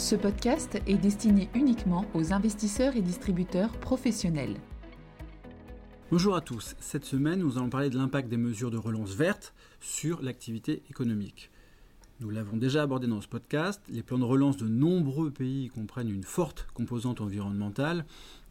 Ce podcast est destiné uniquement aux investisseurs et distributeurs professionnels. Bonjour à tous, cette semaine nous allons parler de l'impact des mesures de relance verte sur l'activité économique. Nous l'avons déjà abordé dans ce podcast, les plans de relance de nombreux pays comprennent une forte composante environnementale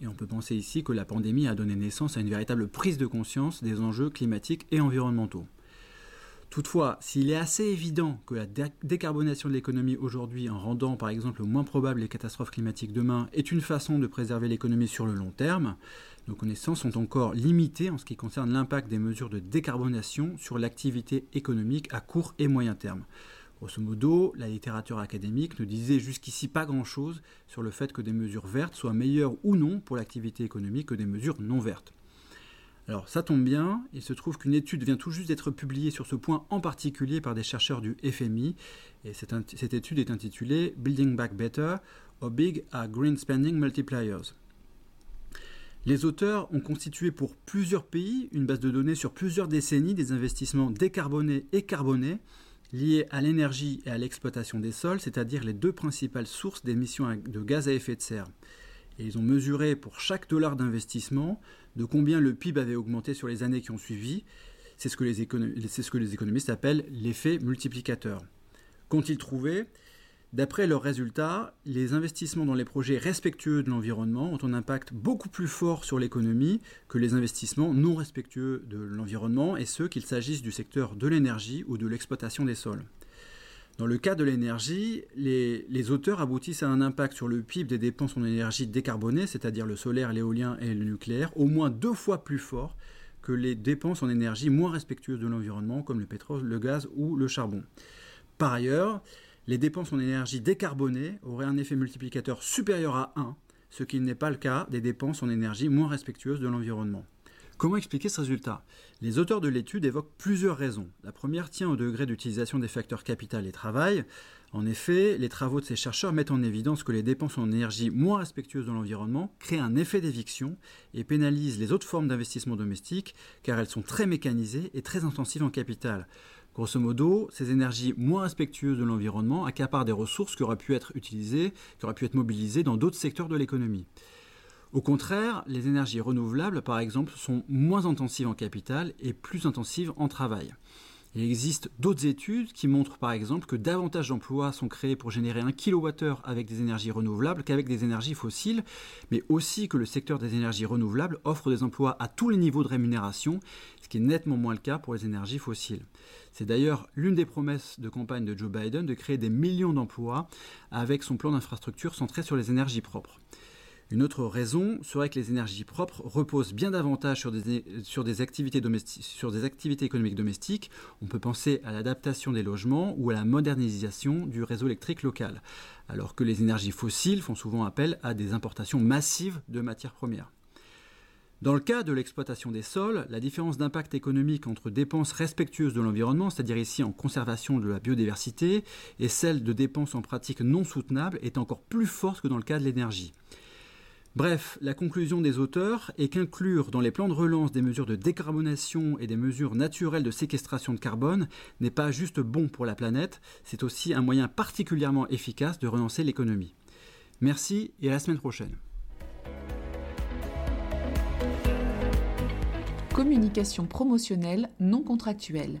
et on peut penser ici que la pandémie a donné naissance à une véritable prise de conscience des enjeux climatiques et environnementaux. Toutefois, s'il est assez évident que la décarbonation de l'économie aujourd'hui, en rendant par exemple moins probable les catastrophes climatiques demain, est une façon de préserver l'économie sur le long terme, nos connaissances sont encore limitées en ce qui concerne l'impact des mesures de décarbonation sur l'activité économique à court et moyen terme. Grosso modo, la littérature académique ne disait jusqu'ici pas grand-chose sur le fait que des mesures vertes soient meilleures ou non pour l'activité économique que des mesures non vertes. Alors ça tombe bien, il se trouve qu'une étude vient tout juste d'être publiée sur ce point en particulier par des chercheurs du FMI, et cette, étude est intitulée Building Back Better, How Big are Green Spending Multipliers? Les auteurs ont constitué pour plusieurs pays une base de données sur plusieurs décennies des investissements décarbonés et carbonés liés à l'énergie et à l'exploitation des sols, c'est-à-dire les deux principales sources d'émissions de gaz à effet de serre. Et ils ont mesuré pour chaque dollar d'investissement de combien le PIB avait augmenté sur les années qui ont suivi. C'est ce, que les économistes appellent l'effet multiplicateur. Qu'ont-ils trouvé? D'après leurs résultats, les investissements dans les projets respectueux de l'environnement ont un impact beaucoup plus fort sur l'économie que les investissements non respectueux de l'environnement, et ce qu'il s'agisse du secteur de l'énergie ou de l'exploitation des sols. Dans le cas de l'énergie, les, auteurs aboutissent à un impact sur le PIB des dépenses en énergie décarbonée, c'est-à-dire le solaire, l'éolien et le nucléaire, au moins deux fois plus fort que les dépenses en énergie moins respectueuses de l'environnement, comme le pétrole, le gaz ou le charbon. Par ailleurs, les dépenses en énergie décarbonée auraient un effet multiplicateur supérieur à 1, ce qui n'est pas le cas des dépenses en énergie moins respectueuses de l'environnement. Comment expliquer ce résultat? Les auteurs de l'étude évoquent plusieurs raisons. La première tient au degré d'utilisation des facteurs capital et travail. En effet, les travaux de ces chercheurs mettent en évidence que les dépenses en énergie moins respectueuses de l'environnement créent un effet d'éviction et pénalisent les autres formes d'investissement domestique car elles sont très mécanisées et très intensives en capital. Grosso modo, ces énergies moins respectueuses de l'environnement accaparent des ressources qui auraient pu être utilisées, qui auraient pu être mobilisées dans d'autres secteurs de l'économie. Au contraire, les énergies renouvelables, par exemple, sont moins intensives en capital et plus intensives en travail. Il existe d'autres études qui montrent par exemple que davantage d'emplois sont créés pour générer un kWh avec des énergies renouvelables qu'avec des énergies fossiles, mais aussi que le secteur des énergies renouvelables offre des emplois à tous les niveaux de rémunération, ce qui est nettement moins le cas pour les énergies fossiles. C'est d'ailleurs l'une des promesses de campagne de Joe Biden de créer des millions d'emplois avec son plan d'infrastructure centré sur les énergies propres. Une autre raison serait que les énergies propres reposent bien davantage sur des, activités, activités économiques domestiques. On peut penser à l'adaptation des logements ou à la modernisation du réseau électrique local, alors que les énergies fossiles font souvent appel à des importations massives de matières premières. Dans le cas de l'exploitation des sols, la différence d'impact économique entre dépenses respectueuses de l'environnement, c'est-à-dire ici en conservation de la biodiversité, et celle de dépenses en pratique non soutenables est encore plus forte que dans le cas de l'énergie. Bref, la conclusion des auteurs est qu'inclure dans les plans de relance des mesures de décarbonation et des mesures naturelles de séquestration de carbone n'est pas juste bon pour la planète, c'est aussi un moyen particulièrement efficace de relancer l'économie. Merci et à la semaine prochaine. Communication promotionnelle non contractuelle.